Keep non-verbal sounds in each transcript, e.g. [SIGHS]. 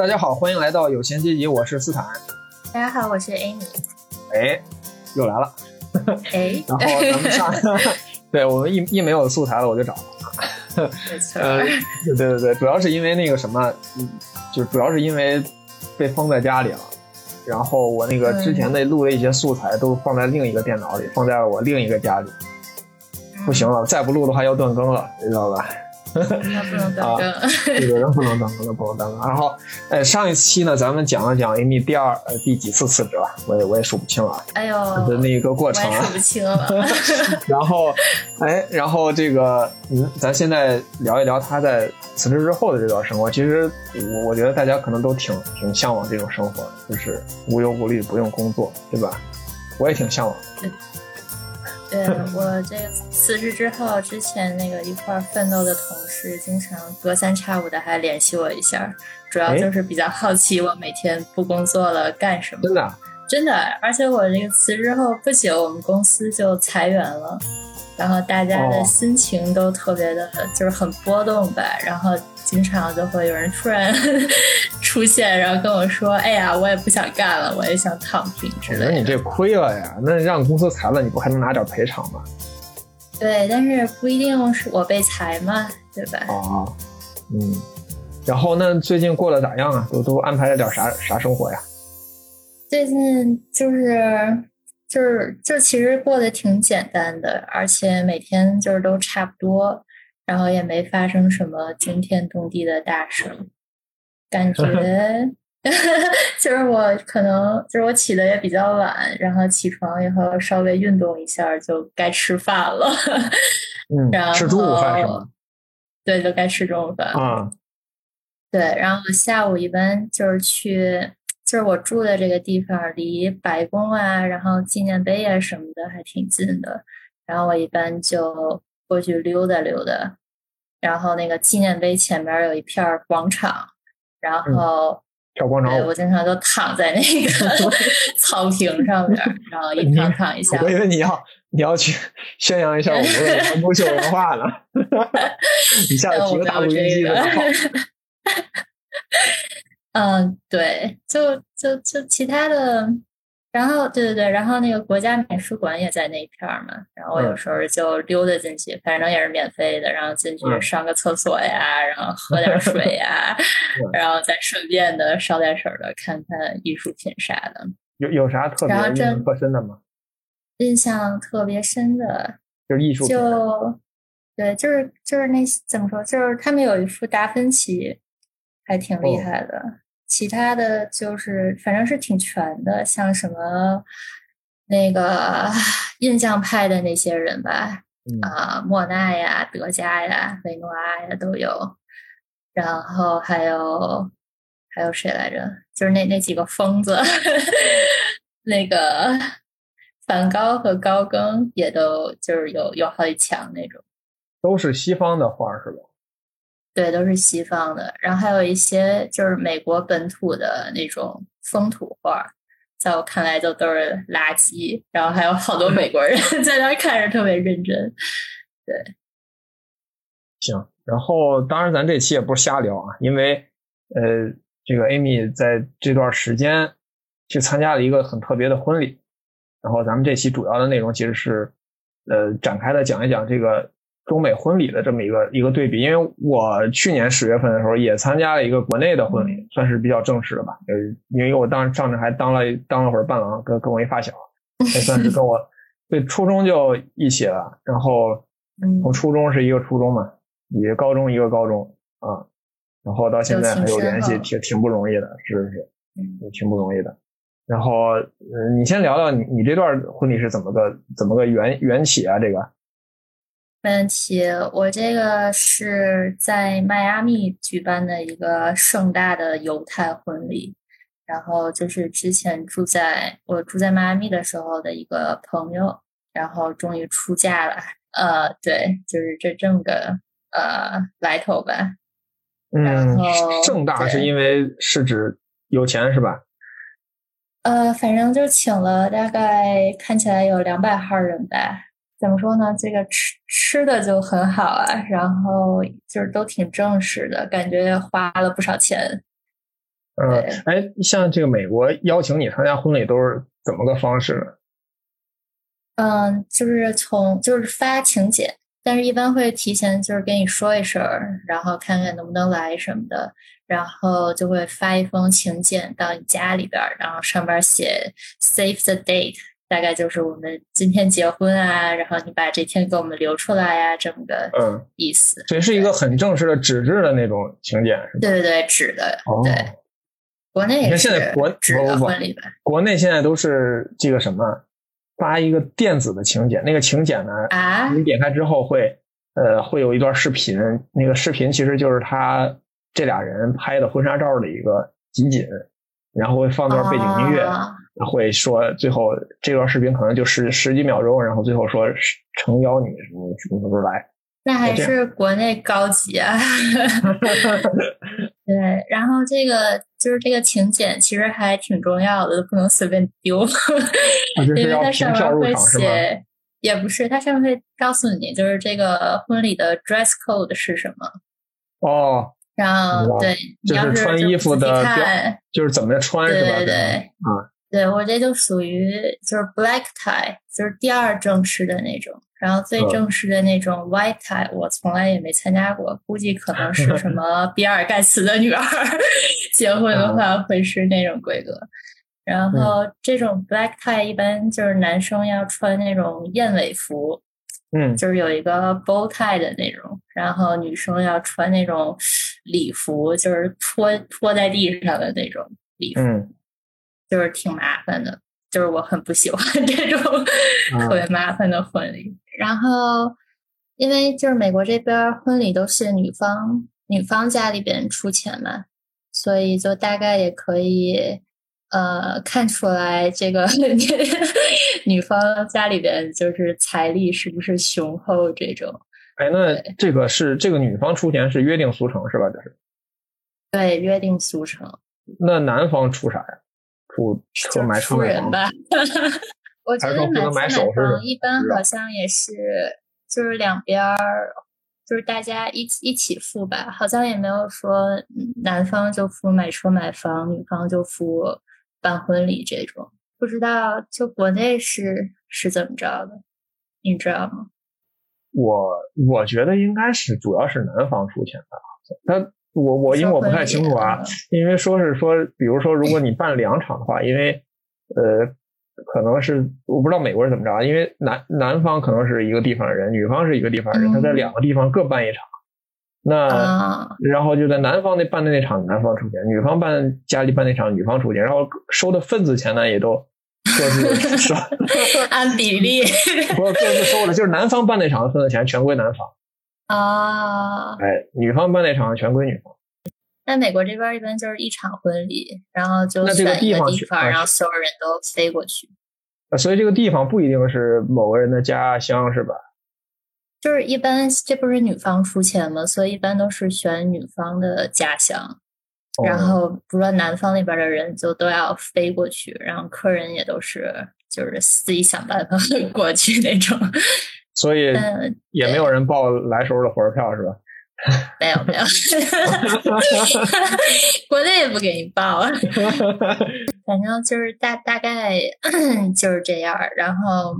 大家好，欢迎来到有闲阶级，我是斯坦。大家好，我是 Amy。哎，又来了。[LAUGHS] 哎，[LAUGHS] 然后咱们上，[LAUGHS] 对我们一一没有素材了，我就找。呃，对对对，主要是因为那个什么，嗯，就主要是因为被封在家里了。然后我那个之前的录的一些素材都放在另一个电脑里，放在了我另一个家里。不行了，再不录的话要断更了，你知道吧？那不能当更，这个人不能当更，那不能当更。然后，呃，上一期呢，咱们讲了讲 Amy 第二呃第几次辞职了，我也我也数不清了。哎呦，的那个过程数不清了。[LAUGHS] 然后，哎，然后这个，嗯，咱现在聊一聊他在辞职之后的这段生活。其实，我我觉得大家可能都挺挺向往这种生活，就是无忧无虑，不用工作，对吧？我也挺向往。对我这个辞职之后，之前那个一块奋斗的同事，经常隔三差五的还联系我一下，主要就是比较好奇我每天不工作了干什么。真的，真的，而且我这个辞职后不久，我们公司就裁员了，然后大家的心情都特别的，就是很波动吧，然后经常就会有人突然。[LAUGHS] 出现，然后跟我说：“哎呀，我也不想干了，我也想躺平之类的。”那你这亏了呀！那让公司裁了，你不还能拿点赔偿吗？对，但是不一定是我被裁嘛，对吧？哦，嗯。然后那最近过得咋样啊？都都安排了点啥啥生活呀？最近就是就是就其实过得挺简单的，而且每天就是都差不多，然后也没发生什么惊天动地的大事。感觉 [LAUGHS] 就是我可能就是我起的也比较晚，然后起床以后稍微运动一下就该吃饭了。嗯，然后吃中午饭是吗？对，就该吃中午饭。啊，对，然后我下午一般就是去，就是我住的这个地方离白宫啊，然后纪念碑啊什么的还挺近的，然后我一般就过去溜达溜达。然后那个纪念碑前面有一片广场。然后跳广场舞，我经常都躺在那个 [LAUGHS] 草坪上面，然后一躺躺一下。我以为你要你要去宣扬一下我们的优秀 [LAUGHS] 文化呢，一下子提个大录音机的 [LAUGHS] 嗯，对，就就就其他的。然后，对对对，然后那个国家美术馆也在那一片儿嘛，然后我有时候就溜达进去，反正也是免费的，然后进去上个厕所呀，然后喝点水呀，[LAUGHS] 然后再顺便的捎带手的看看艺术品啥的。有有啥特别印象特深的吗？印象特别深的，就是艺术品。就对，就是就是那怎么说，就是他们有一幅达芬奇，还挺厉害的。其他的就是，反正是挺全的，像什么那个 [LAUGHS] 印象派的那些人吧，啊，莫奈呀、德加呀、维诺阿呀都有，然后还有还有谁来着？就是那那几个疯子，[LAUGHS] 那个梵高和高更也都就是有有好几墙那种，都是西方的画是吧？对，都是西方的，然后还有一些就是美国本土的那种风土画，在我看来就都是垃圾。然后还有好多美国人 [LAUGHS] 在那看着特别认真。对，行。然后当然咱这期也不是瞎聊啊，因为呃，这个 Amy 在这段时间去参加了一个很特别的婚礼，然后咱们这期主要的内容其实是呃展开的讲一讲这个。中美婚礼的这么一个一个对比，因为我去年十月份的时候也参加了一个国内的婚礼，算是比较正式的吧。呃，因为我当上着还当了当了会儿伴郎，跟跟我一发小，[LAUGHS] 也算是跟我对初中就一起了。然后从初中是一个初中嘛，一个高中一个高中啊，然后到现在还有联系，挺挺不容易的，是是，也挺不容易的。然后，嗯，你先聊聊你你这段婚礼是怎么个怎么个缘缘起啊？这个。没问题，我这个是在迈阿密举办的一个盛大的犹太婚礼，然后就是之前住在我住在迈阿密的时候的一个朋友，然后终于出嫁了，呃，对，就是这这么个呃来头吧。嗯，盛大是因为是指有钱是吧？呃，反正就请了大概看起来有两百号人吧。怎么说呢？这个吃吃的就很好啊，然后就是都挺正式的，感觉花了不少钱。嗯，哎，像这个美国邀请你参加婚礼都是怎么个方式呢？嗯，就是从就是发请柬，但是一般会提前就是跟你说一声，然后看看能不能来什么的，然后就会发一封请柬到你家里边，然后上边写 save the date，大概就是我们今天结婚啊，然后你把这天给我们留出来呀，这么个嗯意思。这是一个很正式的纸质的那种请柬，是吧？对对对，纸的，哦对。国内你看也是现在国纸的婚礼吧？国内现在都是这个什么，发一个电子的请柬，那个请柬呢，啊，你点开之后会呃会有一段视频，那个视频其实就是他这俩人拍的婚纱照的一个集锦，然后会放段背景音乐，啊会说最后这段视频可能就十十几秒钟，然后最后说是诚邀你什么什么时候来。那还是国内高级啊。[LAUGHS] 对，然后这个就是这个请柬，其实还挺重要的，不能随便丢，因为它上面会？写，也不是，它上面会告诉你，就是这个婚礼的 dress code 是什么。哦，然后对就是穿衣服的看，就是怎么穿是吧？对对对啊，对我这就属于就是 black tie，就是第二正式的那种。然后最嗯正式的那种 white tie，我从来也没参加过，估计可能是什么 [LAUGHS] 比尔盖茨的女儿 [LAUGHS] 结婚的话会是那种规格。然后这种 black tie 一般就是男生要穿那种燕尾服，嗯就是有一个 bow tie 的那种，然后女生要穿那种礼服，就是拖拖在地上的那种礼服。嗯就是挺麻烦的，就是我很不喜欢这种啊特别麻烦的婚礼。然后，因为就是美国这边婚礼都是女方女方家里边出钱嘛，所以就大概也可以呃看出来这个 [LAUGHS] 女方家里边就是财力是不是雄厚这种。哎，那这个是这个女方出钱是约定俗成是吧？这是。对，约定俗成，那男方出啥呀？出车就买车买房？吧。[LAUGHS] 我觉得买车首饰房一般好像也是，就是两边儿，就是大家一起一起付吧，好像也没有说嗯男方就付买车买房，女方就付办婚礼这种。不知道就国内是是怎么着的，你知道吗？我我觉得应该是主要是男方出钱吧。他我我因为我不太清楚啊，因为说是说，比如说如果你办两场的话，因为呃可能是我不知道美国是怎么着啊，因为男男方可能是一个地方的人，女方是一个地方人，嗯他在两个地方各办一场，那。啊，然后就在男方那办的那场，男方出钱；女方办家里办那场，女方出钱。然后收的份子钱呢，也都各自收，按比例 [LAUGHS] 不是各自收的，就是男方办那场的份子钱全归男方，啊。哎，女方办那场全归女方。在美国这边一般就是一场婚礼，然后就选一地方去个地方，啊然后所有人都飞过去。啊所以这个地方不一定是某个人的家乡，是吧？就是一般这不是女方出钱吗？所以一般都是选女方的家乡，然哦后不说男方那边的人就都要飞过去，然后客人也都是就是自己想办法 [LAUGHS] 过去那种。所以嗯，也没有人报来时候的火车票，是吧？没有没有，[LAUGHS] 国内也不给你报，[LAUGHS] 反正就是大大概 [CLEARS THROAT] 就是这样。然后，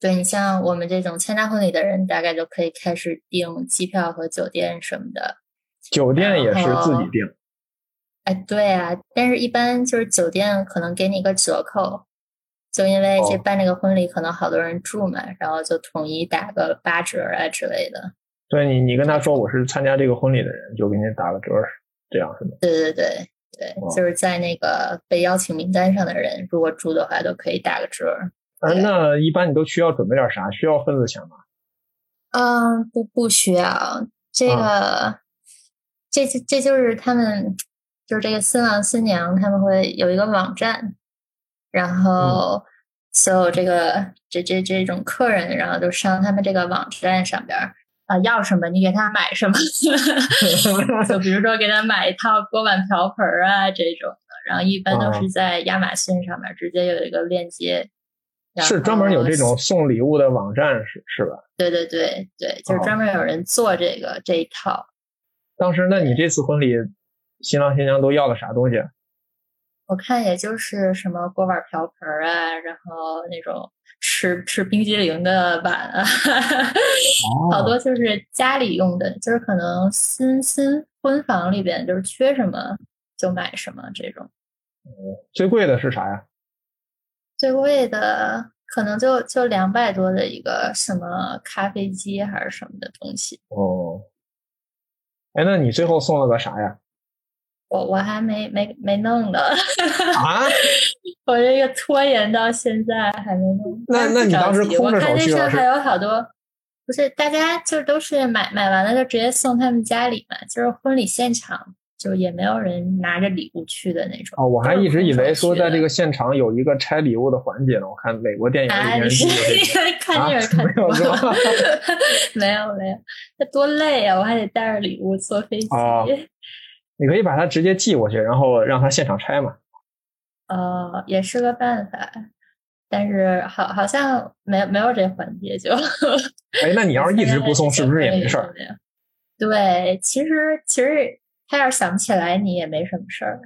对你像我们这种参加婚礼的人，大概就可以开始订机票和酒店什么的。酒店也是自己订，哎，对啊，但是一般就是酒店可能给你一个折扣，就因为这哦办这个婚礼可能好多人住嘛，然后就统一打个八折啊之类的。对你你跟他说我是参加这个婚礼的人，就给你打个折，这样是吗？对对对对，哦就是在那个被邀请名单上的人，如果住的话都可以打个折。啊，那一般你都需要准备点啥？需要份子钱吗？嗯，不不需要这个，这这这就是他们，就是这个新郎新娘他们会有一个网站，然后所有这个这这这种客人，然后都上他们这个网站上边儿啊、要什么你给他买什么，[LAUGHS] 就比如说给他买一套锅碗瓢盆儿啊这种的，然后一般都哦是在亚马逊上面直接有一个链接。是专门有这种送礼物的网站是是吧？对对对对，就是哦专门有人做这个这一套。当时那你这次婚礼新郎新娘都要了啥东西？我看也就是什么锅碗瓢盆啊，然后那种吃吃冰激凌的碗啊，[LAUGHS] 好多就是家里用的，就是可能新新婚房里边就是缺什么就买什么这种。最贵的是啥呀？最贵的可能就就两百多的一个什么咖啡机还是什么的东西。哦，哎，那你最后送了个啥呀？我我还没没没弄呢。啊？[LAUGHS] 我这个拖延到现在还没弄。那那你当时空着手去我看那上还有好多，不是大家就都是买买完了就直接送他们家里嘛，就是婚礼现场。就也没有人拿着礼物去的那种哦，我还一直以为说在这个现场有一个拆礼物的环节呢。我看美国电影里面是 [LAUGHS] 看电影 [LAUGHS] 看多了，没有没有，那多累啊！我还得带着礼物坐飞机。你可以把它直接寄过去，然后让他现场拆嘛。呃，也是个办法，但是好好像没没有这环节就。哎，那你要是 [LAUGHS] 一直不送，是不是也没事儿？对，其实其实。他要是想不起来，你也没什么事儿。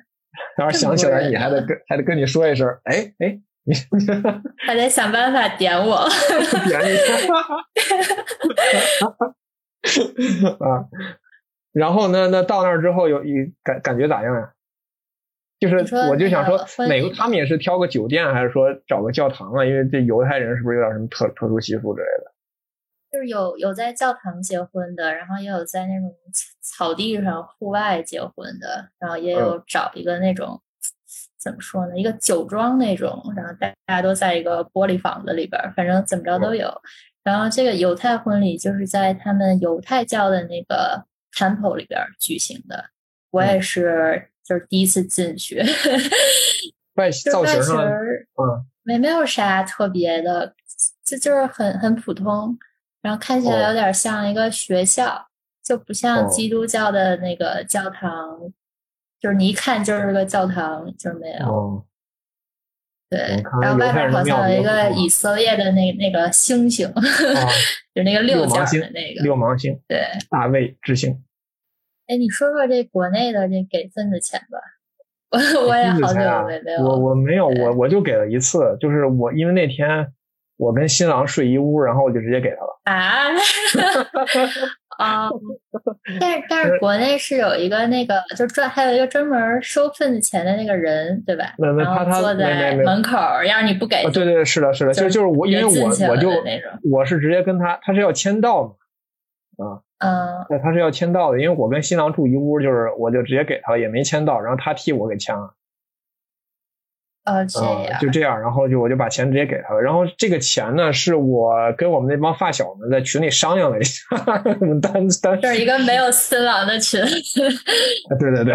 要是想起来，你还得跟还得跟你说一声，哎哎，你 [LAUGHS] 还得想办法点我，点你 [LAUGHS] 啊。然后呢，那到那儿之后有一感感觉咋样呀？就是我就想说，哪个他们也是挑个酒店，还是说找个教堂啊？因为这犹太人是不是有点什么特特殊习俗之类的？就是有有在教堂结婚的，然后也有在那种草地上户外结婚的，然后也有找一个那种怎么说呢，一个酒庄那种，然后大家都在一个玻璃房子里边，反正怎么着都有。然后这个犹太婚礼就是在他们犹太教的那个 temple 里边举行的，我也是就是第一次进去。[LAUGHS] 外造型上，嗯，没没有啥特别的，就就是很很普通。然后看起来有点像一个学校，就不像基督教的那个教堂，就是你一看就是个教堂，就是没有。对，然后外面好像有一个以色列的那那个星星，[LAUGHS] 就那个六角的那个六芒星，对，大卫之星。哎，你说说这国内的这给份子钱吧，[LAUGHS] 我我也好久没有，我我没有，我我就给了一次，就是我因为那天。我跟新郎睡一屋，然后我就直接给他了。啊，[LAUGHS] 啊！[LAUGHS] 但是但是国内是有一个那个，就专还有一个专门收份子钱的那个人，对吧？没没他他坐在门口，要是你不给，对对是的是的，就就是我因为我我就我是直接跟他，他是要签到嘛，啊嗯，那他是要签到的，因为我跟新郎住一屋，就是我就直接给他了，也没签到，然后他替我给签了。呃，就这样，然后就我就把钱直接给他了。然后这个钱呢，是我跟我们那帮发小们在群里商量了一下，[LAUGHS] 我们单单就是一个没有新郎的群。[LAUGHS] 对对对，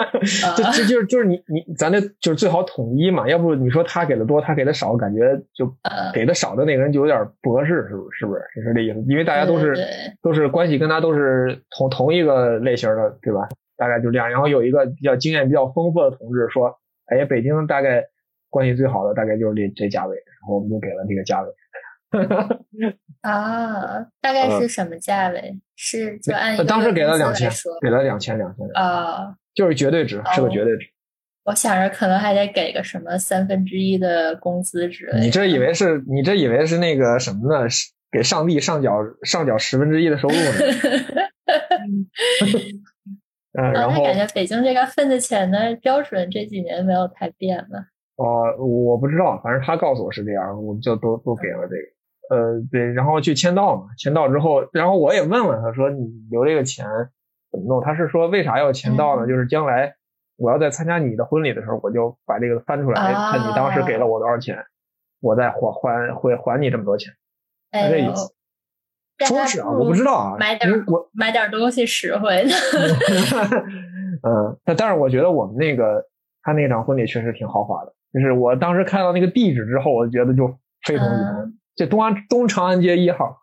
[LAUGHS] 就就就是就是你你咱这就是最好统一嘛，要不你说他给的多，他给的少，感觉就给的少的那个人就有点不合适，是不是？是不是？你说这意思？因为大家都是都是关系跟他都是同同一个类型的，对吧？大概就这样。然后有一个比较经验比较丰富的同志说。哎，北京大概关系最好的大概就是这这价位，然后我们就给了那个价位。[LAUGHS] 啊，大概是什么价位？是就按当时给了两千，给了两千两千。啊，就是绝对值，是个绝对值。我想着可能还得给个什么三分之一的工资之类。你这以为 [LAUGHS] 是你这以为是那个什么呢？给上帝上缴上缴十分之一的收入呢？[LAUGHS] 嗯，然后感觉北京这个份子钱的标准这几年没有太变吧。哦，我不知道，反正他告诉我是这样，我们就都都给了这个。呃，对，然后去签到嘛，签到之后，然后我也问了他说：“你留这个钱怎么弄？”他是说：“为啥要签到呢？就是将来我要在参加你的婚礼的时候，我就把这个翻出来，看你当时给了我多少钱，我再还还会还你这么多钱。”哎这意思。说是啊，我不知道啊，买点我买点东西实惠的。嗯，但但是我觉得我们那个他那场婚礼确实挺豪华的，就是我当时看到那个地址之后，我觉得就非同一般。这东安东长安街一号。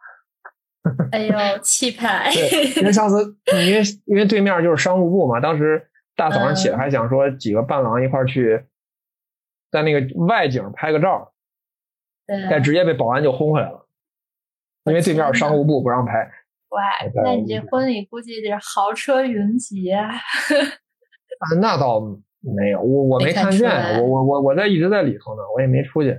哎呦，气派！[LAUGHS] 对，因为上次因为因为对面就是商务部嘛，当时大早上起来还想说几个伴郎一块去，在那个外景拍个照，但直接被保安就轰回来了。因为对面商务部不让拍。哇，那你这婚礼估计得豪车云集啊！啊，那倒没有，我我没看见，我我我我在一直在里头呢，我也没出去。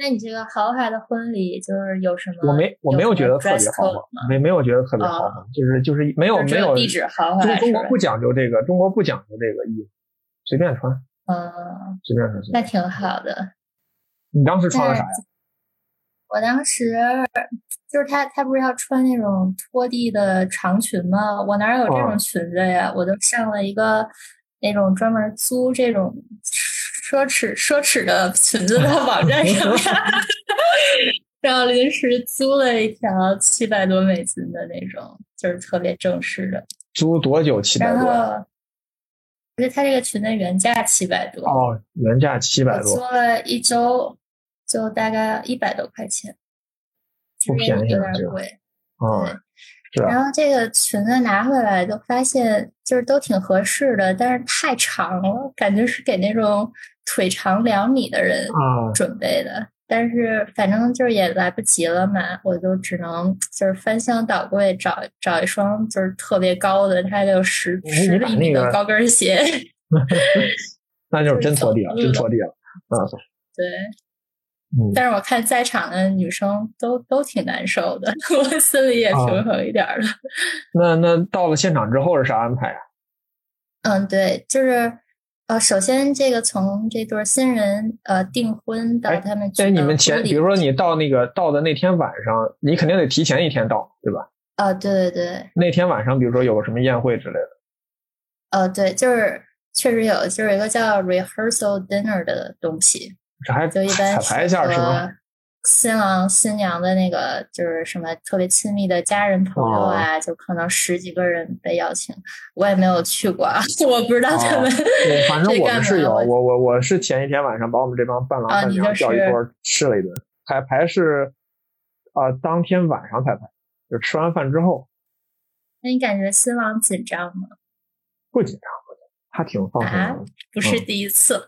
那你这个豪华的婚礼就是有什么？我没我没有觉得特别豪华，没没有觉得特别豪华，就是就是没有没有地址豪华。中国不讲究这个，中国不讲究这个衣服，随便穿。嗯，随便穿。那挺好的。你当时穿了啥呀？我当时就是他，他不是要穿那种拖地的长裙吗？我哪有这种裙子呀？我都上了一个那种专门租这种奢侈奢侈的裙子的网站上面，[LAUGHS] 然后临时租了一条七百多美金的那种，就是特别正式的。租多久？七百多？而且他这个裙子原价七百多哦，原价七百多，租了一周。就大概一百多块钱，不便宜，有点贵。嗯，是。然后这个裙子拿回来就发现，就是都挺合适的，但是太长了，感觉是给那种腿长两米的人准备的。但是反正就是也来不及了嘛，我就只能就是翻箱倒柜找找一双就是特别高的，它就十十厘米的高跟鞋。[LAUGHS] 那就是真拖地了，真拖地了。嗯，对。但是我看在场的女生都都挺难受的，[LAUGHS] 我心里也平衡一点了。那那到了现场之后是啥安排啊？嗯，对，就是呃，首先这个从这对新人呃订婚到他们哎你们前，比如说你到那个到的那天晚上，你肯定得提前一天到，对吧？啊，对对对。那天晚上，比如说有个什么宴会之类的。呃，对，就是确实有，就是一个叫 rehearsal dinner 的东西。这还就一般彩排一下是吗？新郎新娘的那个就是什么特别亲密的家人朋友啊，就可能十几个人被邀请，我也没有去过，[LAUGHS] 我不知道他们。反正我们是有，我我我是前一天晚上把我们这帮伴郎伴娘叫一桌吃了一顿，彩排是啊当天晚上彩排，就吃完饭之后。那你感觉新郎紧张吗？不紧张。他挺放松的，不是第一次。[LAUGHS]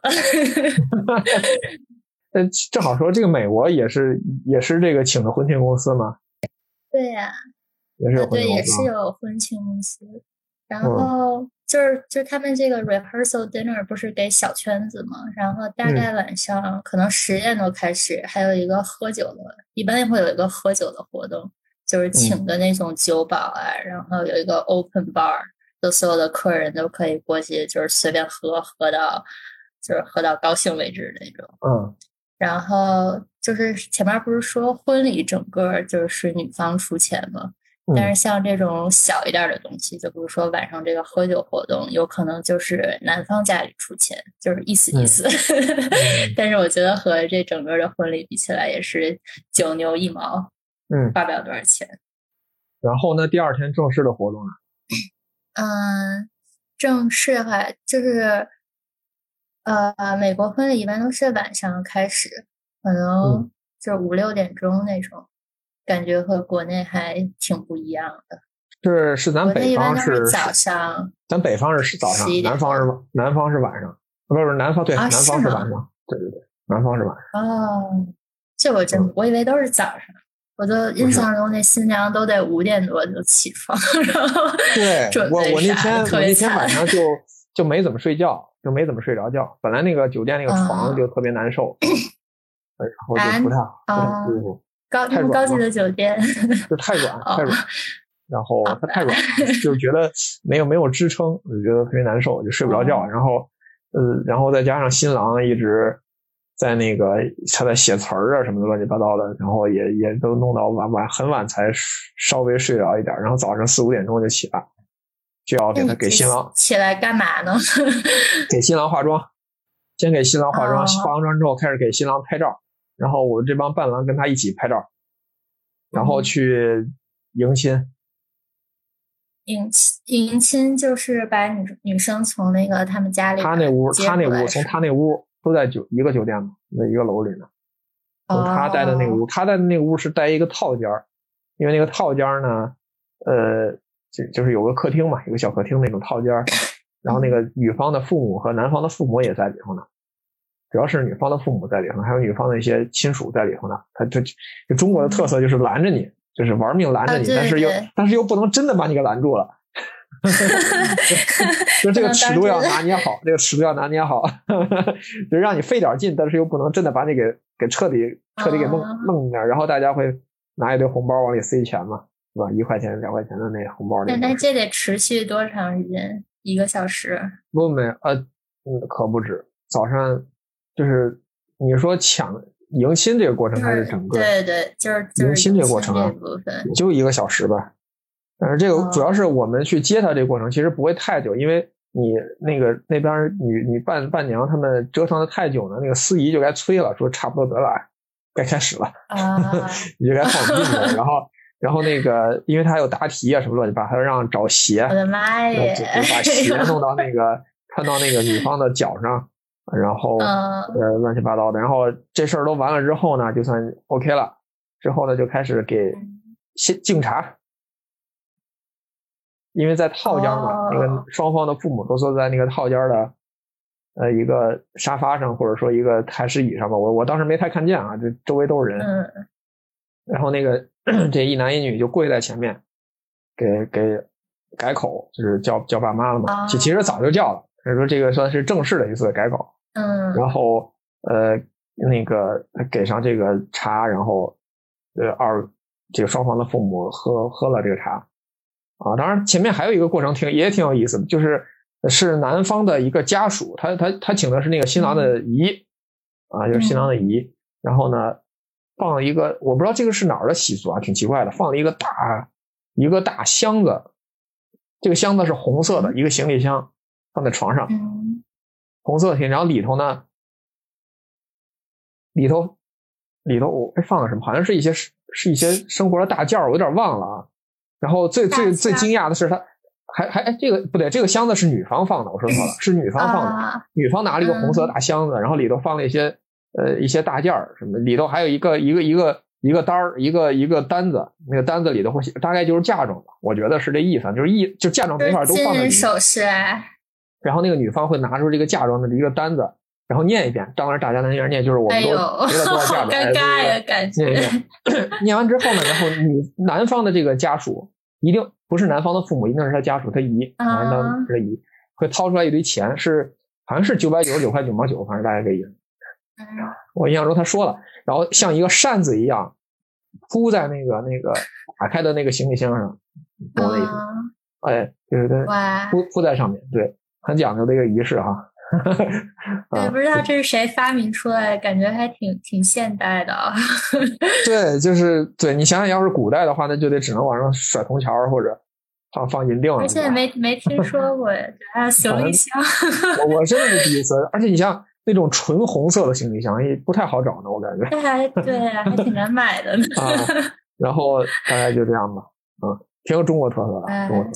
呃，正好说这个美国也是也是这个请的婚庆公司吗？对呀，也是有对，也是有婚庆公司。然后就是就他们这个 rehearsal dinner 不是给小圈子嘛？然后大概晚上可能十点多开始，还有一个喝酒的，一般会有一个喝酒的活动，就是请的那种酒保啊，然后有一个 open bar。就所有的客人都可以过去，就是随便喝，喝到就是喝到高兴为止那种。嗯，然后就是前面不是说婚礼整个就是女方出钱吗？但是像这种小一点的东西，就比如说晚上这个喝酒活动，有可能就是男方家里出钱，就是意思意思。但是我觉得和这整个的婚礼比起来，也是九牛一毛，嗯，花不了多少钱。然后呢，第二天正式的活动呢？嗯，正式的话就是，呃，美国婚礼一般都是晚上开始，可能就五六点钟那种，感觉和国内还挺不一样的。是是，咱北方是早上，咱北方是早上，南方是南方是晚上，不是不是南方对，南方是晚上，对对对，南方是晚上。哦，这我真我以为都是早上。我就印象中，那新娘都得五点多就起床，[LAUGHS] 然后对我我那天我那天晚上就就没怎么睡觉，就没怎么睡着觉。本来那个酒店那个床就特别难受，[CLEARS THROAT] 然后就不太好，不太舒服。高高级的酒店就太软太软，然后它太软，就觉得没有没有支撑，就觉得特别难受，就睡不着觉。然后呃，然后再加上新郎一直。在那个他在写词儿啊什么的乱七八糟的，然后也也都弄到晚晚很晚才稍微睡着一点，然后早上四五点钟就起来，就要给他给新郎起来干嘛呢？[LAUGHS] 给新郎化妆，先给新郎化妆，化完妆之后开始给新郎拍照，然后我这帮伴郎跟他一起拍照，然后去迎亲。迎亲迎亲就是把女女生从那个他们家里他那屋他那屋从他那屋。都在酒一个酒店嘛，那一个楼里呢。他待的那个屋，他在的那个屋是带一个套间儿，因为那个套间儿呢，呃，就就是有个客厅嘛，有个小客厅那种套间儿。[LAUGHS] 然后那个女方的父母和男方的父母也在里头呢，主要是女方的父母在里头，还有女方的一些亲属在里头呢。他就就中国的特色就是拦着你，就是玩命拦着你，但是又但是又不能真的把你给拦住了。[LAUGHS] 就 [LAUGHS] 这个尺度要拿捏好，这个尺度要拿捏好，就让你费点劲，但是又不能真的把你给给彻底彻底给弄弄那儿，然后大家会拿一堆红包往里塞钱嘛，是吧？一块钱、两块钱的那红包里。那那这得持续多长时间？一个小时？[LAUGHS] 不没呃，嗯，可不止。早上就是你说抢迎亲这个过程，还是整个对对，就是迎亲这个过程啊，就一个小时吧。但是这个主要是我们去接他这个过程，其实不会太久，因为你那个那边女女伴伴娘他们折腾的太久了，那个司仪就该催了，说差不多得了，该开始了，[LAUGHS] 你就该放进去了。然后然后那个，因为他还有答题啊什么乱七八，糟，还让找鞋，我的妈呀，把 [LAUGHS] 鞋弄到那个穿到那个女方的脚上，然后呃乱七八糟的。然后这事儿都完了之后呢，就算 OK 了。之后呢，就开始给先敬茶。因为在套间嘛，那个双方的父母都坐在那个套间的呃一个沙发上，或者说一个台式椅上吧。我我当时没太看见啊，这周围都是人。嗯。然后那个 [CLEARS THROAT] 这一男一女就跪在前面，给给改口，就是叫叫爸妈了嘛。其其实早就叫了，所以说这个算是正式的一次改口。嗯。然后呃那个给上这个茶，然后呃二这个双方的父母喝喝了这个茶。啊，当然前面还有一个过程挺也挺有意思的，就是是男方的一个家属，他他他请的是那个新郎的姨，啊，就是新郎的姨，然后呢放了一个我不知道这个是哪儿的习俗啊，挺奇怪的，放了一个大一个大箱子，这个箱子是红色的一个行李箱，放在床上，红色的，然后里头呢里头里头我哎放了什么？好像是一些是是一些生活的大件我有点忘了啊。然后最最最惊讶的是，他还还哎，这个不对，这个箱子是女方放的，我说错了，是女方放的。女方拿了一个红色大箱子，然后里头放了一些呃一些大件儿什么，里头还有一个一个一个一个单儿，一个一个单子，那个单子里头会写，大概就是嫁妆吧，我觉得是这意思，就是意就嫁妆这块都放在。首饰。然后那个女方会拿出这个嫁妆的一个单子，然后念一遍，当然大家在那边念，就是我们都结了多少嫁妆。尴尬呀，感觉。念完之后呢，然后女男方的这个家属。一定不是男方的父母，一定是他家属，他姨，男的他姨会掏出来一堆钱，是好像是九百九十九块九毛九，反正大概这意思。我印象中他说了，然后像一个扇子一样铺在那个那个打开的那个行李箱上，懂我的意思？哎，对对对，铺铺在上面，对，很讲究的一个仪式哈。对，不知道这是谁发明出来，感觉还挺挺现代的。[LAUGHS] 对，就是对你想想要是古代的话，那就得只能往上甩铜钱或者放放银锭了。而且没没听说过，[LAUGHS] 还有行李箱。我我真的是第一次，而且你像那种纯红色的行李箱也不太好找呢，我感觉。对还对，还挺难买的呢。[LAUGHS] 啊，然后大概就这样吧，嗯，挺有中国特色的，中国特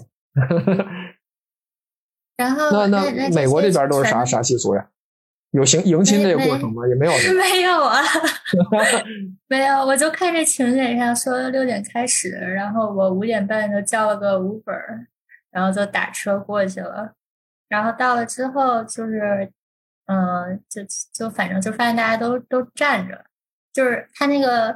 色。[LAUGHS] 然后那那美国这边都是啥啥习俗呀？有行迎亲这个过程吗？也没有。[LAUGHS] 没有啊，没有。我就看这请柬上说六点开始，然后我五点半就叫了个 Uber，然后就打车过去了。然后到了之后，就是嗯，就就反正就发现大家都都站着，就是他那个，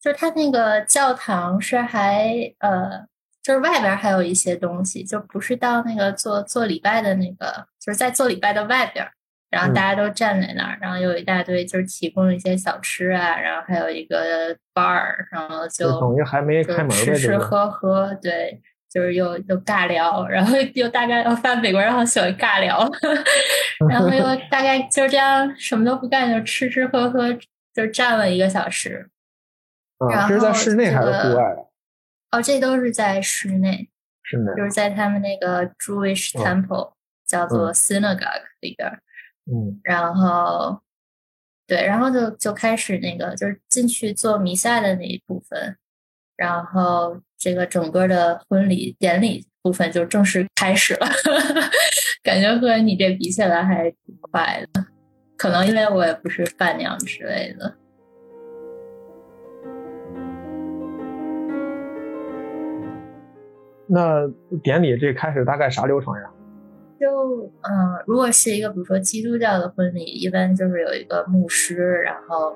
就是他那个教堂是还呃。就是外边还有一些东西，就不是到那个做做礼拜的那个，就是在做礼拜的外边，然后大家都站在那儿，然后有一大堆就是提供一些小吃啊，然后还有一个 bar，然后就等于还没开门吃吃喝喝，对，就是又又尬聊，然后又大概要发美国人好喜欢尬聊，[LAUGHS] 然后又大概就这样什么都不干，就吃吃喝喝，就站了一个小时。啊，这是在室内还是户外？哦，这都是在室内，室内就是在他们那个 Jewish Temple，叫做 Synagogue 里边。嗯，然后，对，然后就就开始那个就是进去做弥撒的那一部分，然后这个整个的婚礼典礼部分就正式开始了。[LAUGHS] 感觉和你这比起来还挺快的，可能因为我也不是伴娘之类的。那典礼这开始大概啥流程呀？就嗯，如果是一个比如说基督教的婚礼，一般就是有一个牧师，然后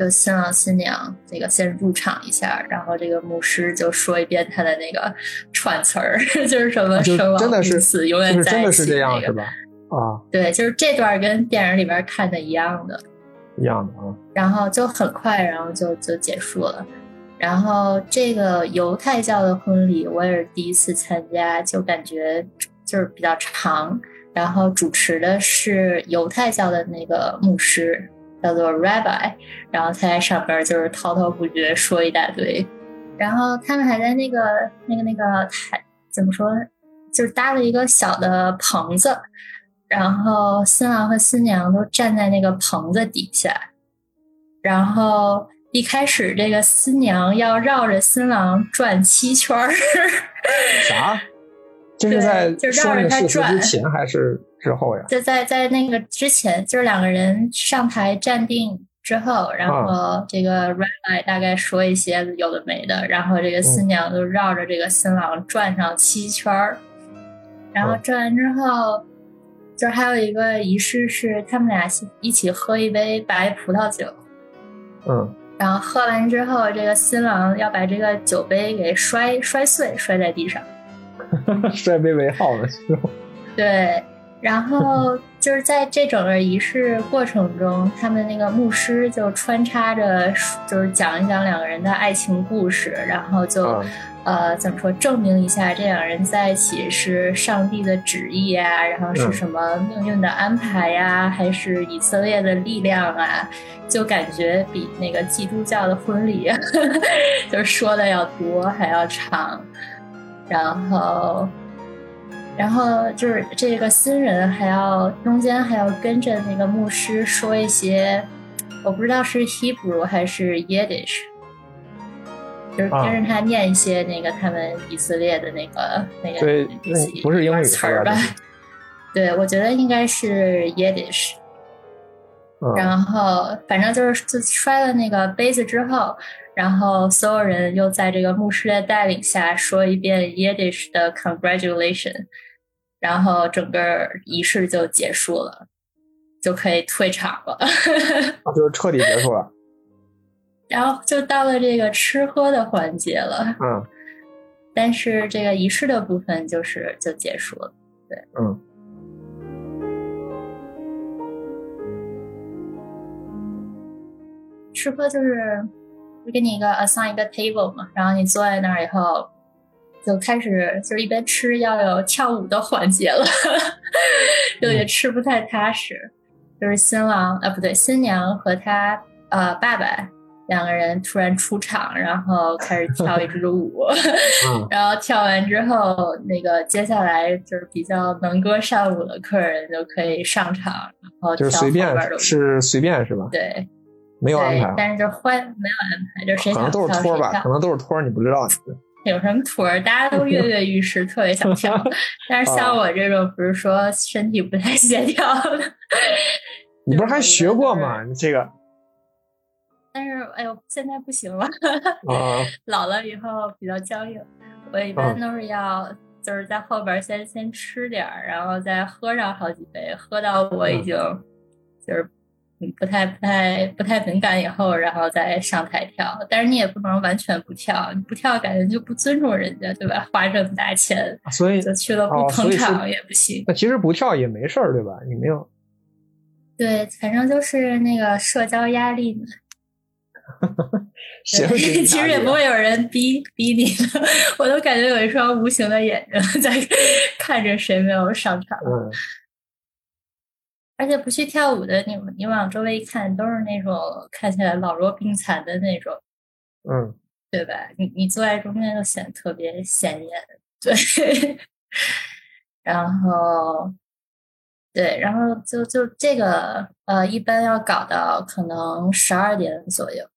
就新郎新娘这个先入场一下，然后这个牧师就说一遍他的那个串词儿，[LAUGHS] 就是什么生真的是死永远在一起，真的是这样是吧？啊，对，就是这段跟电影里边看的一样的，一样的啊。然后就很快，然后就就结束了。然后这个犹太教的婚礼我也是第一次参加，就感觉就是比较长。然后主持的是犹太教的那个牧师，叫做 Rabbi。然后他在上边就是滔滔不绝说一大堆。然后他们还在那个那个那个台怎么说，就是搭了一个小的棚子。然后新郎和新娘都站在那个棚子底下，然后一开始这个新娘要绕着新郎转七圈儿。啥？[LAUGHS] 就是在就绕着他转之前还是之后呀？就在在那个之前，就是两个人上台站定之后，然后这个 rabbi 大概说一些有的没的，然后这个新娘就绕着这个新郎转上七圈儿，然后转完之后。就还有一个仪式是他们俩一起喝一杯白葡萄酒，嗯，然后喝完之后，这个新郎要把这个酒杯给摔摔碎，摔在地上，[LAUGHS] 摔杯为号了，对，然后就是在这整个仪式过程中，他们那个牧师就穿插着，就是讲一讲两个人的爱情故事，然后就。呃，怎么说？证明一下这两人在一起是上帝的旨意啊，然后是什么命运的安排呀，还是以色列的力量啊？就感觉比那个基督教的婚礼，[LAUGHS] 就是说的要多还要长。然后，然后就是这个新人还要中间还要跟着那个牧师说一些，我不知道是 Hebrew 还是 Yiddish。就是跟着他念一些那个他们以色列的那个那个不是英语词儿吧？[LAUGHS] 对，我觉得应该是 Yiddish。然后反正就是就摔了那个杯子之后，然后所有人又在这个牧师的带领下说一遍 Yiddish 的 Congratulation，然后整个仪式就结束了，就可以退场了。啊，[LAUGHS] 就是彻底结束了。然后就到了这个吃喝的环节了，嗯，但是这个仪式的部分就是就结束了，对，嗯，吃喝就是就给你一个 assign 一个 table 嘛，然后你坐在那儿以后就开始就是一边吃要有跳舞的环节了，就也吃不太踏实，就是新郎啊不对新娘和他呃爸爸。两个人突然出场，然后开始跳一支舞，[LAUGHS] 然后跳完之后，那个接下来就是比较能歌善舞的客人就可以上场，然后就是随便是随便是吧？对，没有安排，但是就欢没有安排，就谁可能都是托吧，可能都是托，你不知道。有什么托儿？大家都跃跃欲试，特别想跳，[LAUGHS] 但是像我这种不是说身体不太协调的，[LAUGHS] 你不是还学过吗？你这个。但是，哎呦，现在不行了，[LAUGHS] 老了以后比较僵硬。我一般都是要就是在后边先先吃点儿，然后再喝上好几杯，喝到我已经就是不太不太不太敏感以后，然后再上台跳。但是你也不能完全不跳，你不跳感觉就不尊重人家，对吧？花这么大钱，所以就去了不捧场也不行。那其实不跳也没事儿，对吧？你没有。对，反正就是那个社交压力嘛。[LAUGHS] 行，[LAUGHS] 其实也不会有人逼逼你的，[LAUGHS] 我都感觉有一双无形的眼睛在看着谁没有上场。嗯，而且不去跳舞的，你你往周围一看，都是那种看起来老弱病残的那种。嗯，对吧？你你坐在中间就显得特别显眼。对，[LAUGHS] 然后。对，然后就就这个呃，一般要搞到可能十二点左右，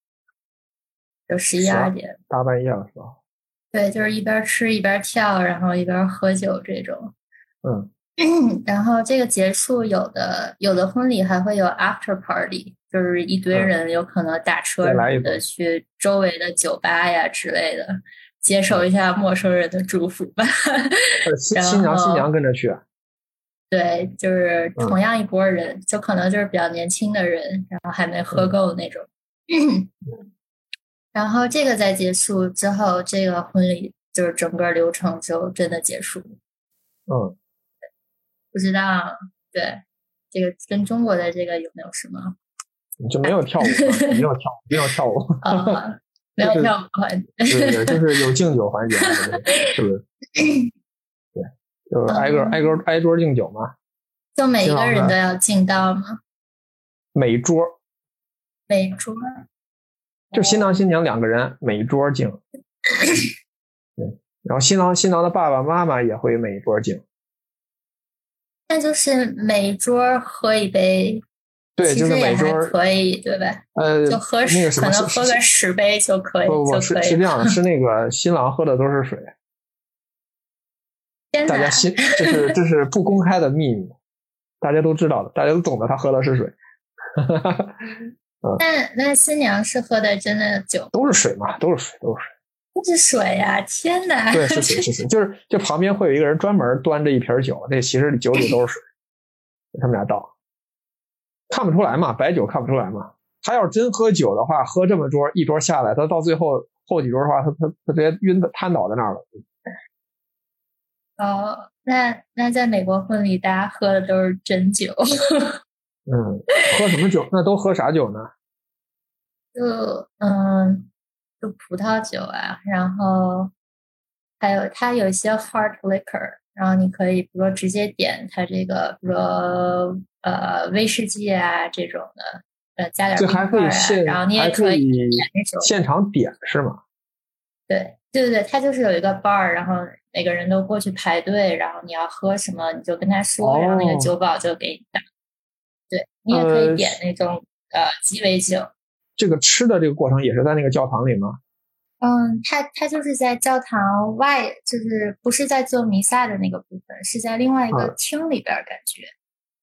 就十一二点，大半夜了是吧？对，就是一边吃一边跳，然后一边喝酒这种。嗯，[CLEARS THROAT] 然后这个结束，有的有的婚礼还会有 after party，就是一堆人有可能打车的去周围的酒吧呀之类的，接受一下陌生人的祝福吧。[LAUGHS] 新新娘新娘跟着去。对，就是同样一波人，就可能就是比较年轻的人，然后还没喝够那种。[CLEARS THROAT] 然后这个在结束之后，这个婚礼就是整个流程就真的结束。嗯，不知道，对这个跟中国的这个有没有什么？就没有跳舞，没有跳，[LAUGHS] 没有跳舞，啊，没有跳舞环节，对对，[LAUGHS] 就是有敬酒环节，是不是？对，就是挨个挨个挨桌敬酒嘛。就每一个人都要敬到吗？每桌，每桌，就新郎新娘两个人每一桌敬。[LAUGHS] 对，然后新郎新郎的爸爸妈妈也会每一桌敬。那就是每桌喝一杯。对，就是每桌可以，对吧？呃，就喝那个什么，可能喝个十杯就可以，不不是是这样的，是那个新郎喝的都是水。大家新这是这是不公开的秘密，大家都知道的，大家都懂得，他喝的是水。[LAUGHS] 那那新娘是喝的真的酒？都是水嘛，都是水，都是水。都是水呀！天哪！对，是水，是水，就是就旁边会有一个人专门端着一瓶酒，那其实酒里都是水，他们俩倒。看不出来嘛，白酒看不出来嘛。他要是真喝酒的话，喝这么桌一桌下来，他到最后后几桌的话，他他他直接晕的瘫倒在那儿了。哦，那那在美国婚礼，大家喝的都是真酒。嗯，喝什么酒？那都喝啥酒呢？[LAUGHS] 就嗯，就葡萄酒啊，然后还有它有一些 hard liquor，然后你可以比如说直接点它这个，比如说。呃，威士忌啊这种的，呃，加点冰块啊，然后你也可以现场点是吗？对，对对对，它就是有一个 bar，然后每个人都过去排队，然后你要喝什么，你就跟他说，然后那个酒保就给你打。对你也可以点那种呃鸡尾酒。这个吃的这个过程也是在那个教堂里吗？嗯，他他就是在教堂外，就是不是在做弥撒的那个部分，是在另外一个厅里边，感觉。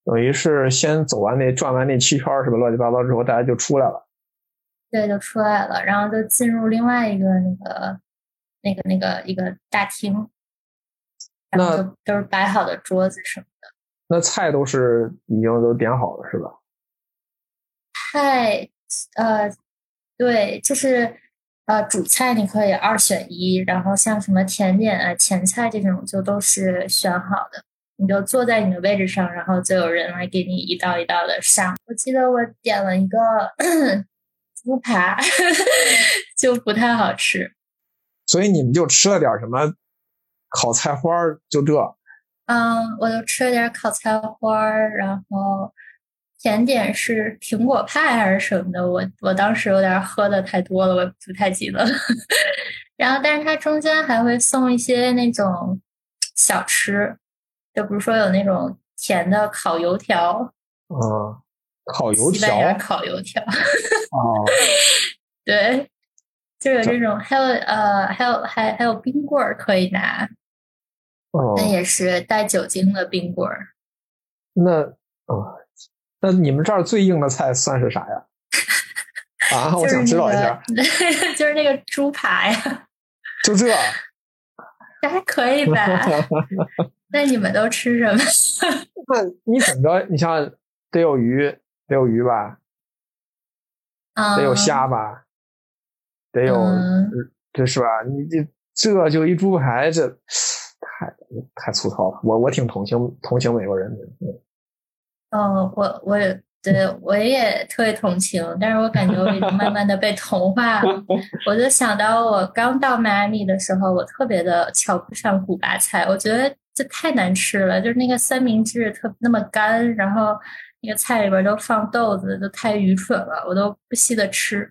等于是先走完那转完那七圈是吧？乱七八糟之后，大家就出来了。对，就出来了，然后就进入另外一个那个那个那个一个大厅，然后就都是摆好的桌子什么的。那菜都是已经都点好了是吧？菜，呃，对，就是呃，主菜你可以二选一，然后像什么甜点啊、前菜这种就都是选好的。你就坐在你的位置上，然后就有人来给你一道一道的上。我记得我点了一个猪扒，[LAUGHS] 就不太好吃。所以你们就吃了点什么烤菜花儿，就这。嗯，我就吃了点烤菜花儿，然后甜点是苹果派还是什么的。我我当时有点喝的太多了，我不太记得了。[LAUGHS] 然后，但是它中间还会送一些那种小吃。就比如说有那种甜的烤油条，啊，烤油条，烤油条，哦，[LAUGHS] 对，就有这种，还有呃，还有还还有冰棍儿可以拿，哦，那也是带酒精的冰棍儿。那啊，那你们这儿最硬的菜算是啥呀？啊，[LAUGHS] 我想知道一下，[LAUGHS] 就是那个猪扒呀，[LAUGHS] 就这，这还可以吧？那你们都吃什么？那你怎么着？你像得有鱼，得有鱼吧？得有虾吧？得有，这是吧？你这这就一猪排，这 [SIGHS] 太太粗糙了。我我挺同情同情美国人的。哦，我我也对我也特别同情，但是我感觉我已经慢慢的被同化了。[LAUGHS] 我就想到我刚到迈阿密的时候，我特别的瞧不上古巴菜，我觉得。这太难吃了，就是那个三明治特那么干，然后那个菜里边都放豆子，都太愚蠢了，我都不稀得吃。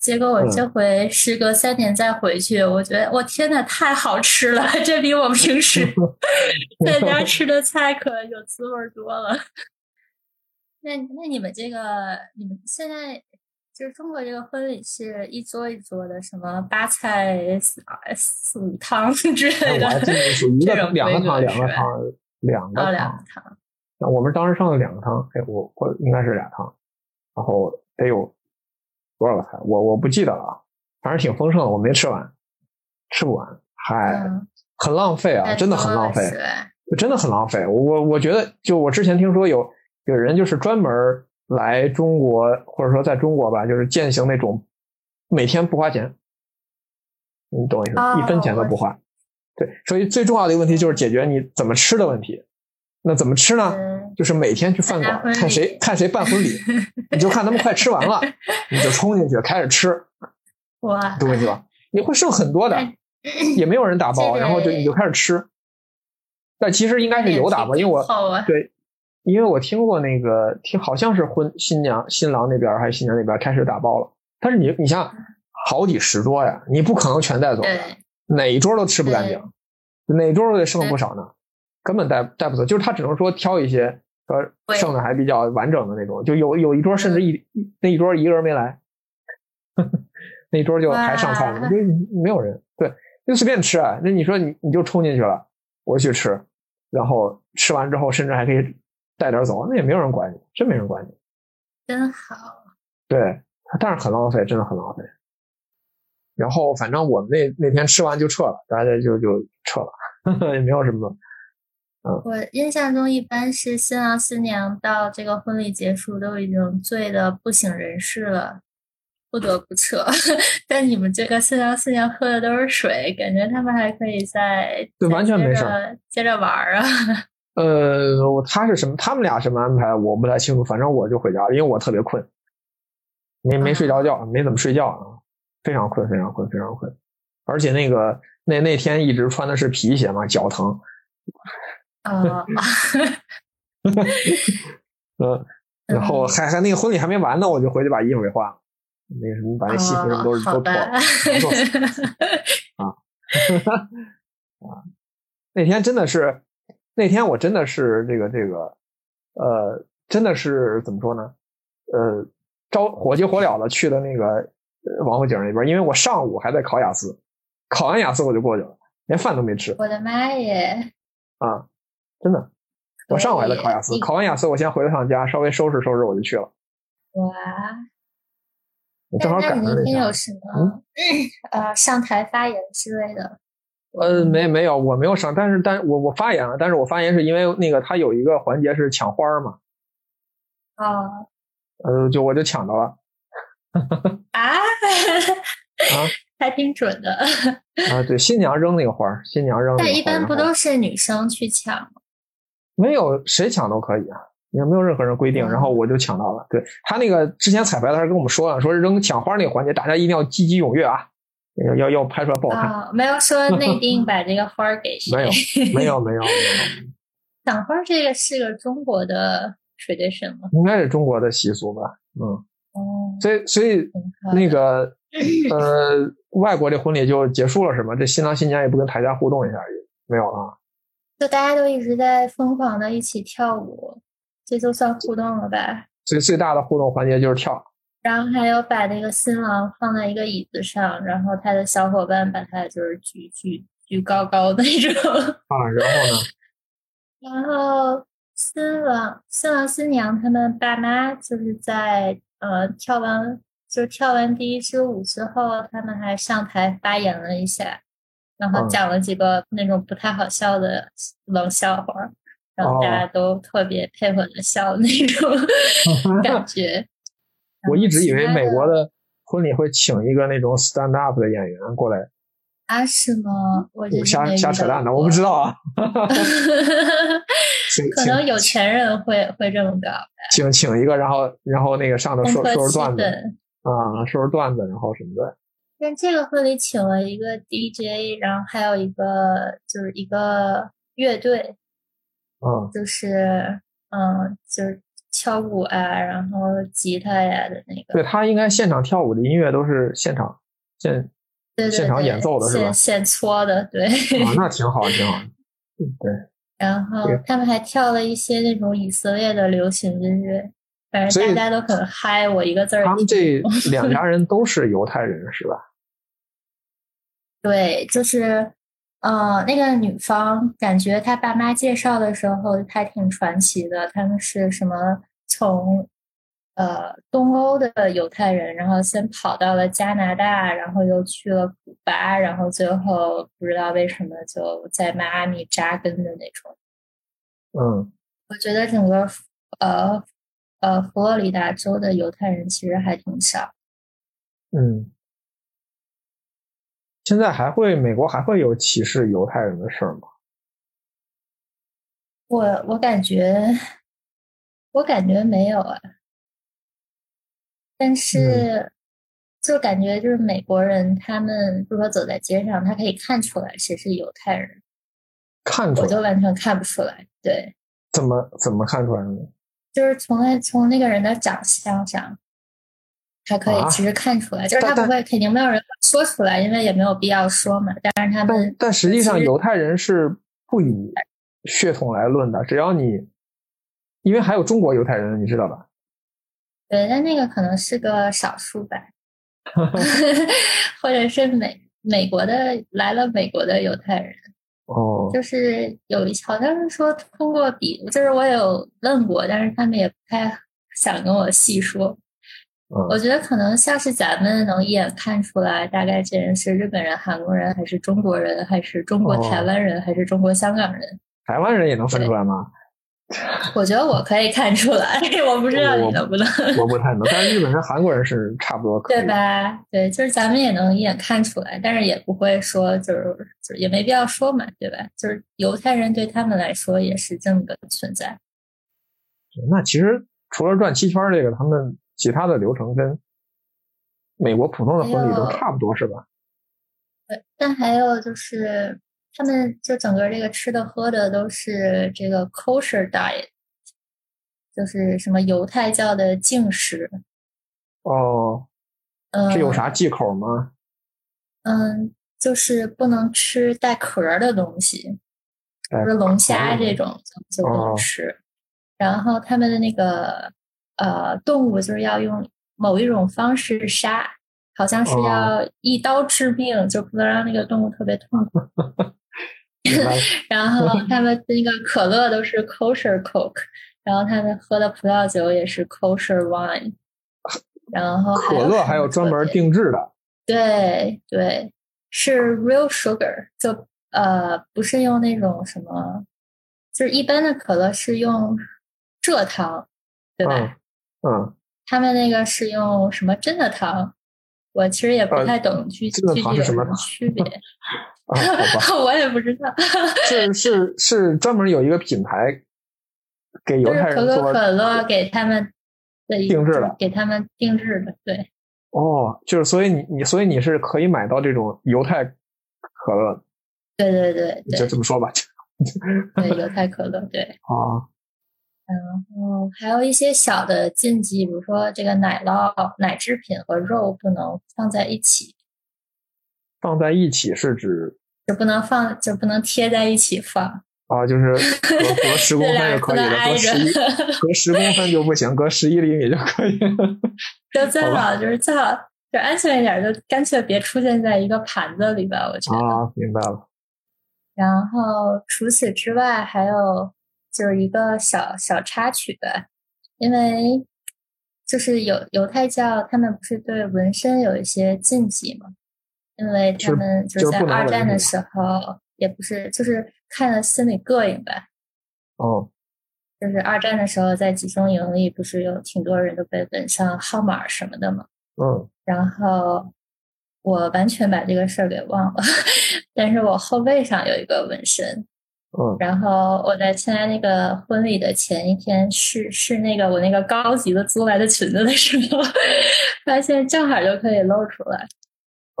结果我这回时隔三年再回去，我觉得我天呐，太好吃了，这比我平时 [LAUGHS] 在家吃的菜可有滋味多了。那那你们这个，你们现在？就是中国这个婚礼是一桌一桌的，什么八菜四四五汤之类的，属于一个两个汤，两个汤，两个汤。那我们当时上了两个汤，哎，我我应该是俩汤，然后得有多少个菜，我我不记得了，反正挺丰盛的，我没吃完，吃不完，还很浪费啊，真的很浪费，真的很浪费。我我我觉得，就我之前听说有有人就是专门来中国或者说在中国吧，就是践行那种每天不花钱，你懂我意思？一分钱都不花。对，所以最重要的一个问题就是解决你怎么吃的问题。那怎么吃呢？就是每天去饭馆看谁看谁办婚礼，[LAUGHS] 你就看他们快吃完了，你就冲进去开始吃。[LAUGHS] 哇，懂我意思吧？你会剩很多的，[LAUGHS] 也没有人打包，然后就你就开始吃。但其实应该是有打包，因为我对，因为我听过那个听好像是婚新娘新郎那边还是新娘那边开始打包了。但是你你像好几十桌呀，你不可能全带走，哪一桌都吃不干净，哪桌都得剩不少呢。根本带带不走，就是他只能说挑一些，呃，剩的还比较完整的那种，就有有一桌甚至一那一桌一个人没来，[LAUGHS] 那一桌就还上菜呢，就没有人，对，就随便吃啊。那你说你你就冲进去了，我去吃，然后吃完之后甚至还可以带点走，那也没有人管你，真没人管你，真好。对，但是很浪费，真的很浪费。然后反正我们那那天吃完就撤了，大家就就撤了，[LAUGHS] 也没有什么。我印象中一般是新郎新娘到这个婚礼结束都已经醉的不省人事了，不得不撤。[LAUGHS] 但你们这个新郎新娘喝的都是水，感觉他们还可以再对完全没事接着玩啊。呃，他是什么？他们俩什么安排？我不太清楚。反正我就回家了，因为我特别困，没没睡着觉，没怎么睡觉啊，非常困，非常困，非常困。而且那个那那天一直穿的是皮鞋嘛，脚疼。啊，[LAUGHS] 嗯，[LAUGHS] 然后还还那个婚礼还没完呢，我就回去把衣服给换了，那个什么把那西服什么都都脱了，[LAUGHS] 啊，啊，那天真的是，那天我真的是这个这个，呃，真的是怎么说呢？呃，着火急火燎的去的那个王府井那边，因为我上午还在考雅思，考完雅思我就过去了，连饭都没吃。我的妈耶！啊。真的，我上午还在考雅思，考完雅思我先回了趟家，稍微收拾收拾我就去了。哇！正好赶上那天有什么呃上台发言之类的？呃，没没有，我没有上，但是但我我发言了，但是我发言是因为那个他有一个环节是抢花儿嘛。哦。呃，就我就抢到了。啊？啊？还挺准的。啊，对，新娘扔那个花儿，新娘扔。但一般不都是女生去抢吗？没有谁抢都可以啊，也没有任何人规定。然后我就抢到了。对他那个之前彩排的时候跟我们说了，说扔抢花那个环节，大家一定要积极踊跃啊，要要要拍出来不好看。没有说 [LAUGHS] 内定把这个花给谁？没有，没有，没有，没有。[LAUGHS] 抢花这个是个中国的 tradition 吗？应该是中国的习俗吧。嗯。哦。所以，所以那个呃，外国这婚礼就结束了是吗？这新郎新娘也不跟台下互动一下，也没有啊。就大家都一直在疯狂的一起跳舞，这就算互动了吧？最最大的互动环节就是跳。然后还有把那个新郎放在一个椅子上，然后他的小伙伴把他就是举举举高高的那种。啊，然后呢？[LAUGHS] 然后新郎新郎新娘他们爸妈就是在呃跳完就跳完第一支舞之后，他们还上台发言了一下。然后讲了几个那种不太好笑的冷笑话，然后大家都特别配合的笑那种 [LAUGHS] 感觉。我一直以为美国的婚礼会请一个那种 stand up 的演员过来。啊？是吗？我瞎瞎扯淡的，我不知道啊。[LAUGHS] 可能有钱人会会这么搞。请请一个，然后然后那个上头说说段子啊，说说段子，然后什么的。但这个婚礼请了一个 DJ，然后还有一个就是一个乐队，嗯，就是嗯，就是跳舞啊，然后吉他呀的那个。对他应该现场跳舞的音乐都是现场现现场演奏的是吧？现搓的，对。啊，那 [LAUGHS] 挺好，挺好。对。然后他们还跳了一些那种以色列的流行音乐。反正大家都很嗨，我一个字儿。他们这两家 [LAUGHS] 人都是犹太人，是吧？对，就是，呃，那个女方感觉她爸妈介绍的时候还挺传奇的。他们是什么从呃东欧的犹太人，然后先跑到了加拿大，然后又去了古巴，然后最后不知道为什么就在迈阿密扎根的那种。嗯，我觉得整个呃。呃佛罗里达州的犹太人其实还挺少。嗯，现在还会美国还会有歧视犹太人的事儿吗？我我感觉，我感觉没有啊，但是就感觉就是美国人，他们如果走在街上，他可以看出来谁是犹太人，看出来我就完全看不出来。对，怎么怎么看出来呢？就是从那从那个人的长相上，还可以啊其实看出来，就是他不会，肯定没有人说出来，因为也没有必要说嘛。但是他但们但实际上犹太人是不以血统来论的，只要你，因为还有中国犹太人，你知道吧？对，但那个可能是个少数吧，[LAUGHS] 或者是美美国的来了美国的犹太人，哦，就是有一好像是说通过比，就是我有问过，但是他们也不太想跟我细说。我嗯，觉得可能像是咱们能一眼看出来，大概这人是日本人、韩国人，还是中国人，还是中国哦台湾人，还是中国香港人。台湾人也能分出来吗？[LAUGHS] 我觉得我可以看出来，[LAUGHS] 我不知道你能不能。我不太能，但是日本人、韩国人是差不多可以对吧？对，就是咱们也能一眼看出来，但是也不会说就是就是也没必要说嘛，对吧？就是犹太人对他们来说也是这么个存在。那其实除了转七圈这个，他们其他的流程跟美国普通的婚礼都差不多，是吧？对，但还有就是他们就整个这个吃的喝的都是这个 kosher diet，就是什么犹太教的净食。哦，嗯，这有啥忌口吗？嗯，就是不能吃带壳儿的东西。哎比如龙虾这种就就不哦能吃。然后他们的那个呃动物就是要用某一种方式杀，好像是哦要一刀致命，就不能让那个动物特别痛苦。[LAUGHS] 然后 [LAUGHS] 他们那个可乐都是 kosher coke，然后他们喝的葡萄酒也是 kosher wine，然后可乐还有专门定制的，对对，是 real sugar，就呃不是用那种什么，就是一般的可乐是用蔗糖，对吧？嗯嗯，他们那个是用什么真的糖？我其实也不呃太懂具具体有什么糖是什么区别，[LAUGHS] 啊，[LAUGHS] 我也不知道。是是是专门有一个品牌给犹太人做可口可乐给他们的定制的给他们定制的，对哦，就是所以你你所以你是可以买到这种犹太可乐，对对对就这么说吧，[LAUGHS] 对，犹太可乐对。啊，然后还有一些小的禁忌，比如说这个奶酪、奶制品和肉不能放在一起，放在一起是指就不能放，就不能贴在一起放。啊，就是隔 [LAUGHS] 隔十公分就可以的，不能挨隔十一，隔十公分就不行，隔十一厘米就可以。[LAUGHS] 就最好就是最好就安全一点，就干脆别出现在一个盘子里吧，我觉得。啊，明白了。然后除此之外，还有就是一个小小插曲吧，因为就是犹犹太教他们不是对纹身有一些禁忌嘛，因为他们就是在二战的时候，也不是就是看了心里膈应吧，哦，就是二战的时候在集中营里，不是有挺多人都被纹上号码什么的嘛，嗯，然后我完全把这个事儿给忘了，[LAUGHS] 但是我后背上有一个纹身。嗯，然后我在参加那个婚礼的前一天试试那个我那个高级的租来的裙子的时候，发现正好就可以露出来，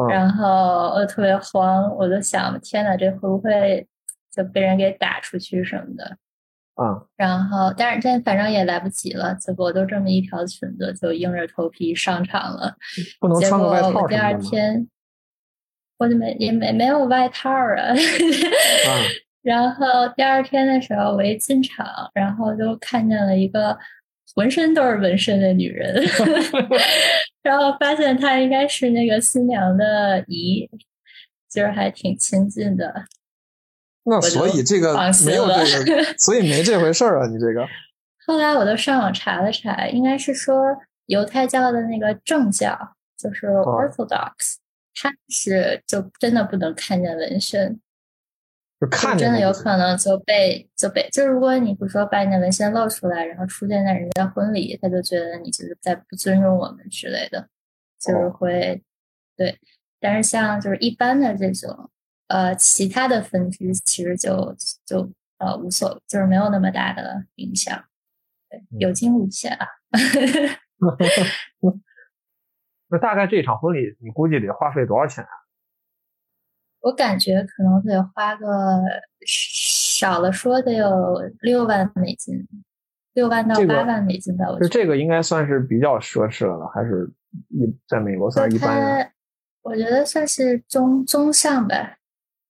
嗯然后我特别慌，我就想天呐，这会不会就被人给打出去什么的？啊，然后但是但反正也来不及了，结果就这么一条裙子就硬着头皮上场了。不能结果穿个外套我第二？天我就没也没没有外套啊。啊，[LAUGHS] 然后第二天的时候，我一进场，然后就看见了一个浑身都是纹身的女人，[LAUGHS] 然后发现她应该是那个新娘的姨，就是还挺亲近的。那所以这个没有这个，[LAUGHS] 所以没这回事儿啊，你这个后来我就上网查了查，应该是说犹太教的那个正教，就是 Orthodox，、他是就真的不能看见纹身。就看真的有可能就被就被，就如果你不说把你的纹身露出来，然后出现在人家婚礼，他就觉得你就是在不尊重我们之类的，就是会对。但是像就是一般的这种呃其他的分支，其实就就呃无所，就是没有那么大的影响，对，有惊无险啊。[LAUGHS] [LAUGHS] 那大概这场婚礼，你估计得花费多少钱啊？我感觉可能得花个少了说得有六万美金，六万到八万美金吧。就这个应该算是比较奢侈了，还是一在美国算是一般？我觉得算是中中上吧。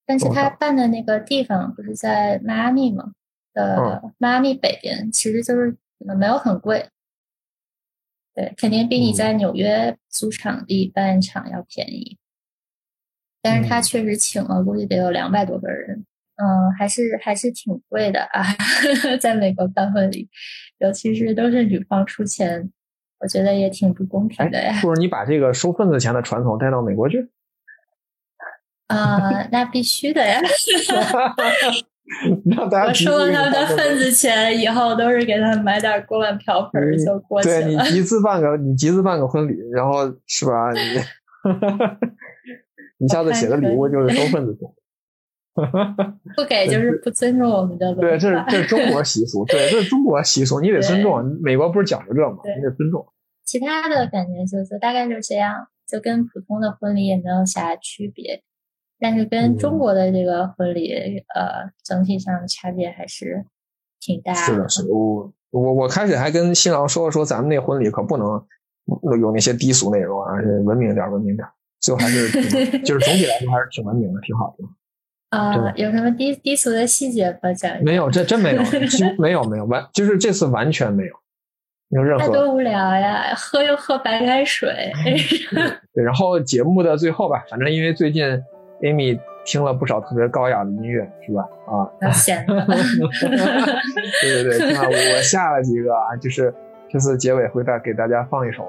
但是他办的那个地方不是在迈阿密吗？的迈阿密北边，其实就是没有很贵。对，肯定比你在纽约租场地办一场要便宜。但是他确实请了，估计得有两百多个人，嗯，还是还是挺贵的啊，[LAUGHS] 在美国办婚礼，尤其是都是女方出钱，我觉得也挺不公平的呀。不如你把这个收份子钱的传统带到美国去？啊，那必须的呀！我收了他们的份子钱以后，都是给他们买点锅碗瓢盆就过去了。对你集资办个，你集资办个婚礼，然后是吧？你。[LAUGHS] 你下次写的礼物就是收份子钱，[LAUGHS] 不给就是不尊重我们的。对，这是这是中国习俗，对，这是中国习俗，你得尊重。美国不是讲究这吗？你得尊重。其他的感觉就是大概就这样，就跟普通的婚礼也没有啥区别，但是跟中国的这个婚礼，呃，整体上的差别还是挺大的。是的，是的。我我我开始还跟新郎说说，咱们那婚礼可不能有那些低俗内容啊，文明点，文明点。就还是就是总体来说还是挺文明的，挺好的。啊，有什么低低俗的细节吗？讲没有，这真 [LAUGHS] 没有，没有没有完，就是这次完全没有，没有任何。那多无聊呀！喝又喝白开水。[LAUGHS] 对，然后节目的最后吧，反正因为最近 Amy 听了不少特别高雅的音乐，是吧？啊。[LAUGHS] 对对对，看我下了几个啊，就是这次结尾会再给大家放一首。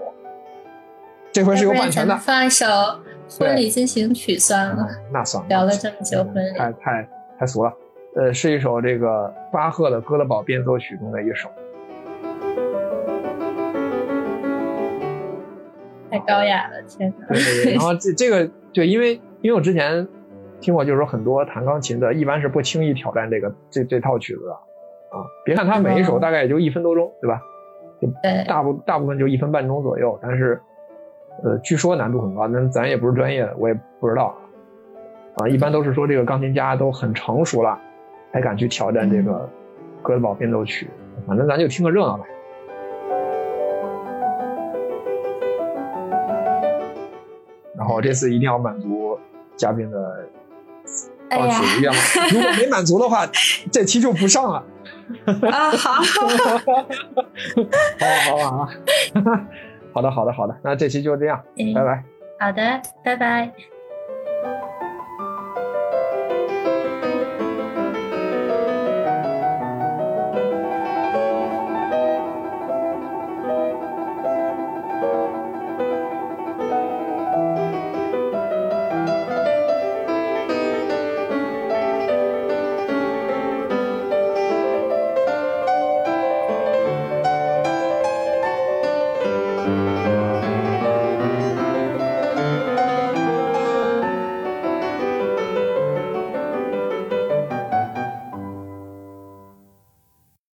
这回是有版权的。放一首《婚礼进行曲》算了。那算了。聊了这么久婚礼，太太太俗了。呃，是一首这个巴赫的《哥德堡变奏曲》中的一首。太高雅了，天哪！对对对。然后这这个对，因为因为我之前听过，就是说很多弹钢琴的，一般是不轻易挑战这个这这套曲子的啊。别看它每一首大概也就一分多钟，对吧？对。大部大部分就一分半钟左右，但是。呃，据说难度很高，那咱也不是专业的，我也不知道啊。一般都是说这个钢琴家都很成熟了，才敢去挑战这个《哥德堡变奏曲》。反正咱就听个热闹呗。然后这次一定要满足嘉宾的报曲愿望，如果没满足的话，[LAUGHS] 这期就不上了。啊，好，好好好好。[LAUGHS] 好的，好的，好的，那这期就这样，拜拜。好的，拜拜。